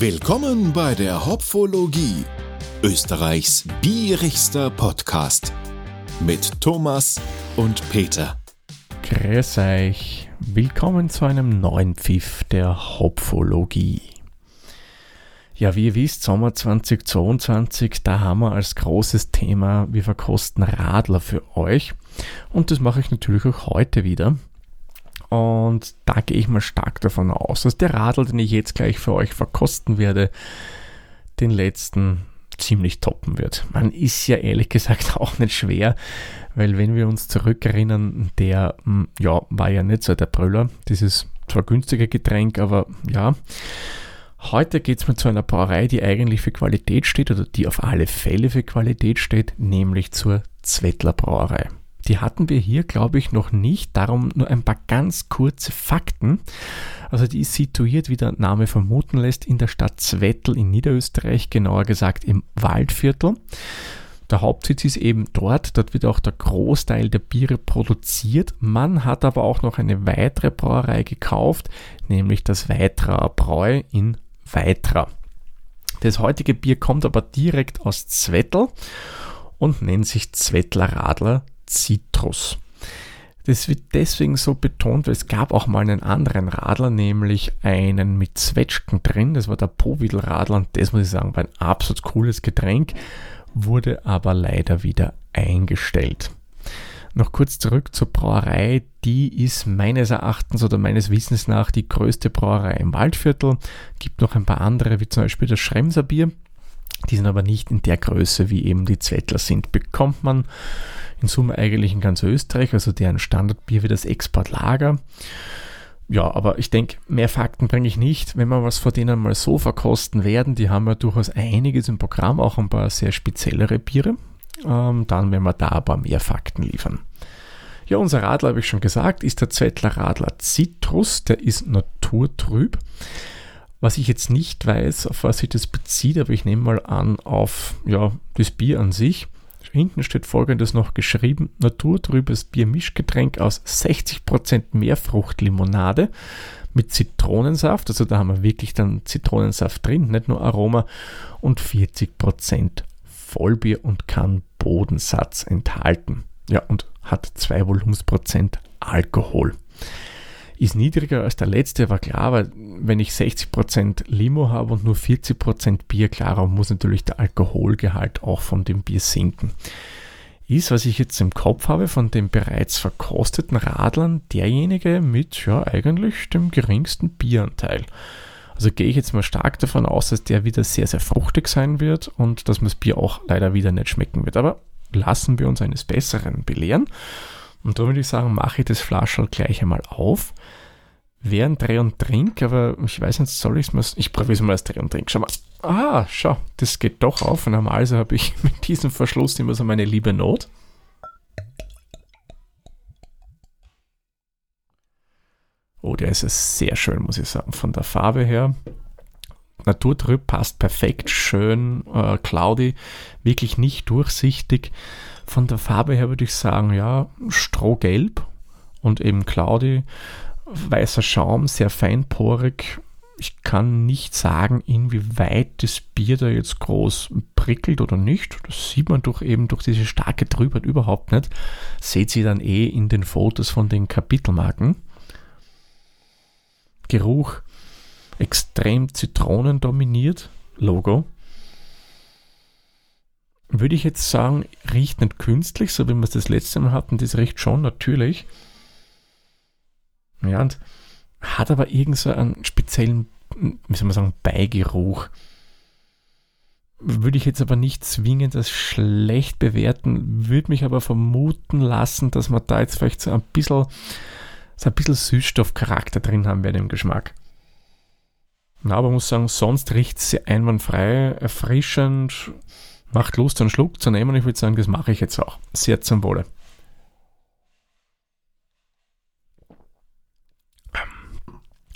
Willkommen bei der Hopfologie, Österreichs bierigster Podcast mit Thomas und Peter. Grüß euch, willkommen zu einem neuen Pfiff der Hopfologie. Ja, wie ihr wisst, Sommer 2022, da haben wir als großes Thema, wir verkosten Radler für euch. Und das mache ich natürlich auch heute wieder. Und da gehe ich mal stark davon aus, dass der Radl, den ich jetzt gleich für euch verkosten werde, den letzten ziemlich toppen wird. Man ist ja ehrlich gesagt auch nicht schwer, weil wenn wir uns zurückerinnern, der hm, ja, war ja nicht so der Brüller. Dieses zwar günstige Getränk, aber ja. Heute geht es mir zu einer Brauerei, die eigentlich für Qualität steht oder die auf alle Fälle für Qualität steht, nämlich zur Zwettler Brauerei. Die hatten wir hier, glaube ich, noch nicht. Darum nur ein paar ganz kurze Fakten. Also die ist situiert, wie der Name vermuten lässt, in der Stadt Zwettl in Niederösterreich, genauer gesagt im Waldviertel. Der Hauptsitz ist eben dort, dort wird auch der Großteil der Biere produziert. Man hat aber auch noch eine weitere Brauerei gekauft, nämlich das Weitraa Bräu in Weitra. Das heutige Bier kommt aber direkt aus Zwettl und nennt sich Zwettler Radler Citrus. Das wird deswegen so betont, weil es gab auch mal einen anderen Radler, nämlich einen mit Zwetschgen drin. Das war der Powidl Radler und das muss ich sagen, war ein absolut cooles Getränk, wurde aber leider wieder eingestellt. Noch kurz zurück zur Brauerei. Die ist meines Erachtens oder meines Wissens nach die größte Brauerei im Waldviertel. Gibt noch ein paar andere, wie zum Beispiel das Schremser Bier. Die sind aber nicht in der Größe, wie eben die Zwettler sind. Bekommt man in Summe eigentlich in ganz Österreich, also deren Standardbier wie das Exportlager. Ja, aber ich denke, mehr Fakten bringe ich nicht. Wenn wir was von denen mal so verkosten werden, die haben ja durchaus einiges im Programm, auch ein paar sehr speziellere Biere, ähm, dann werden wir da aber mehr Fakten liefern. Ja, unser Radler, habe ich schon gesagt, ist der Zwettler Radler Citrus, der ist naturtrüb. Was ich jetzt nicht weiß, auf was sich das bezieht, aber ich nehme mal an auf ja, das Bier an sich. Hinten steht folgendes noch geschrieben: Naturtrübes Biermischgetränk aus 60% Meerfruchtlimonade mit Zitronensaft, also da haben wir wirklich dann Zitronensaft drin, nicht nur Aroma, und 40% Vollbier und kann Bodensatz enthalten. Ja, und hat 2 Volumensprozent Alkohol ist niedriger als der letzte, war klar, weil wenn ich 60% Limo habe und nur 40% Bier, klar, muss natürlich der Alkoholgehalt auch von dem Bier sinken. Ist, was ich jetzt im Kopf habe, von den bereits verkosteten Radlern derjenige mit ja eigentlich dem geringsten Bieranteil. Also gehe ich jetzt mal stark davon aus, dass der wieder sehr, sehr fruchtig sein wird und dass mir das Bier auch leider wieder nicht schmecken wird. Aber lassen wir uns eines Besseren belehren. Und da würde ich sagen, mache ich das Flaschel gleich einmal auf. Wäre ein Dreh und Trink, aber ich weiß nicht, soll ich es mal. Ich probiere es mal als Dreh und Trink. Schau mal. Ah, schau, das geht doch auf. Normalerweise habe ich mit diesem Verschluss immer so meine liebe Not. Oh, der ist sehr schön, muss ich sagen, von der Farbe her. Naturtrüb passt perfekt, schön, äh, cloudy, wirklich nicht durchsichtig. Von der Farbe her würde ich sagen, ja, Strohgelb und eben cloudy, weißer Schaum, sehr feinporig. Ich kann nicht sagen, inwieweit das Bier da jetzt groß prickelt oder nicht. Das sieht man doch eben durch diese starke Trübheit überhaupt nicht. Seht ihr dann eh in den Fotos von den Kapitelmarken. Geruch extrem Zitronen dominiert. Logo würde ich jetzt sagen, riecht nicht künstlich, so wie wir es das letzte Mal hatten, das riecht schon natürlich. Ja, und hat aber irgend so einen speziellen, wie soll man sagen, Beigeruch. Würde ich jetzt aber nicht zwingend als schlecht bewerten, würde mich aber vermuten lassen, dass man da jetzt vielleicht so ein bisschen, so ein bisschen Süßstoffcharakter drin haben werden im Geschmack. Na, aber muss sagen, sonst riecht es einwandfrei, erfrischend, macht Lust, einen Schluck zu nehmen. Ich würde sagen, das mache ich jetzt auch. Sehr zum Wohle.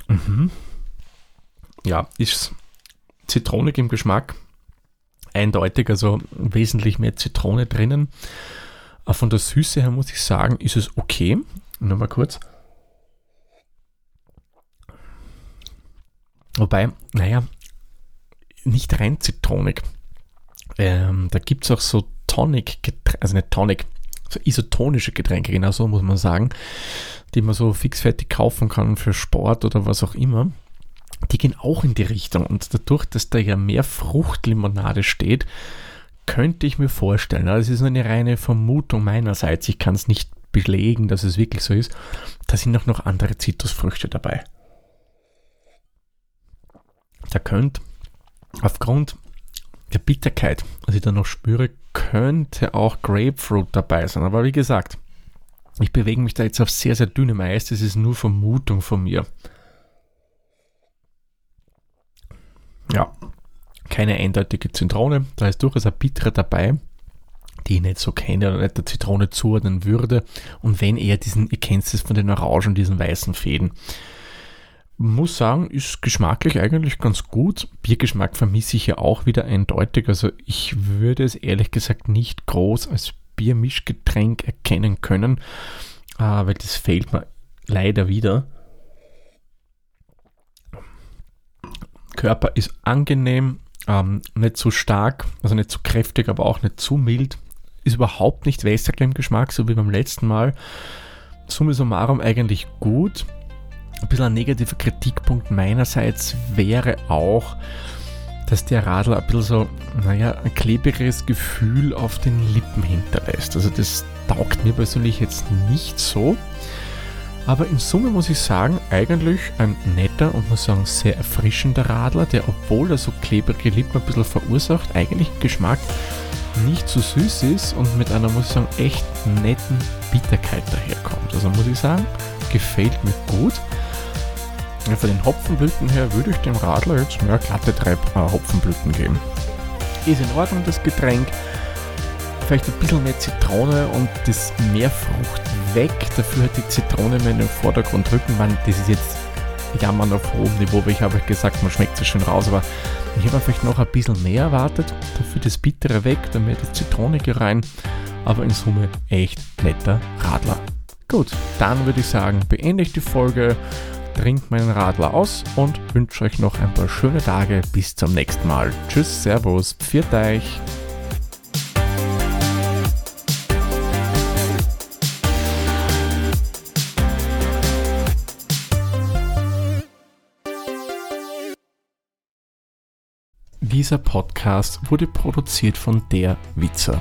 Mhm. Ja, ist zitronig im Geschmack. Eindeutig, also wesentlich mehr Zitrone drinnen. Von der Süße her muss ich sagen, ist es okay. Nur mal kurz. Wobei, naja, nicht rein zitronig. Ähm, da gibt es auch so Tonic, also nicht Tonic, so isotonische Getränke, genau so muss man sagen, die man so fixfertig kaufen kann für Sport oder was auch immer. Die gehen auch in die Richtung und dadurch, dass da ja mehr Fruchtlimonade steht, könnte ich mir vorstellen, das ist nur eine reine Vermutung meinerseits, ich kann es nicht belegen, dass es wirklich so ist, da sind auch noch andere Zitrusfrüchte dabei. Da könnte aufgrund der Bitterkeit, was ich da noch spüre, könnte auch Grapefruit dabei sein. Aber wie gesagt, ich bewege mich da jetzt auf sehr, sehr dünnem Eis. Das ist nur Vermutung von mir. Ja, keine eindeutige Zitrone. Da ist durchaus ein bitterer dabei, die ich nicht so kenne oder nicht der Zitrone zuordnen würde. Und wenn eher diesen, ihr kennt es von den Orangen, diesen weißen Fäden muss sagen, ist geschmacklich eigentlich ganz gut. Biergeschmack vermisse ich ja auch wieder eindeutig. Also ich würde es ehrlich gesagt nicht groß als Biermischgetränk erkennen können, äh, weil das fehlt mir leider wieder. Körper ist angenehm, ähm, nicht zu stark, also nicht zu kräftig, aber auch nicht zu mild. Ist überhaupt nicht wässrig im Geschmack, so wie beim letzten Mal. Summa summarum eigentlich gut. Ein bisschen ein negativer Kritikpunkt meinerseits wäre auch, dass der Radler ein bisschen so, naja, ein klebriges Gefühl auf den Lippen hinterlässt. Also das taugt mir persönlich jetzt nicht so. Aber in Summe muss ich sagen, eigentlich ein netter und muss sagen sehr erfrischender Radler, der obwohl er so klebrige Lippen ein bisschen verursacht, eigentlich im Geschmack nicht zu so süß ist und mit einer, muss ich sagen, echt netten Bitterkeit daherkommt. Also muss ich sagen, gefällt mir gut. Ja, von den Hopfenblüten her würde ich dem Radler jetzt mehr glatte drei Hopfenblüten geben. Ist in Ordnung das Getränk. Vielleicht ein bisschen mehr Zitrone und das Meerfrucht weg. Dafür hat die Zitrone mehr in den Vordergrund rücken. Man, das ist jetzt jammern auf hohem Niveau, weil ich habe gesagt, man schmeckt es schön raus, aber ich habe vielleicht noch ein bisschen mehr erwartet. Dafür das Bittere weg, dann mehr das Zitronige rein. Aber in Summe echt netter Radler. Gut, dann würde ich sagen, beende ich die Folge trinkt meinen Radler aus und wünsche euch noch ein paar schöne Tage. Bis zum nächsten Mal. Tschüss, Servus, pfiat euch. Dieser Podcast wurde produziert von der Witzer.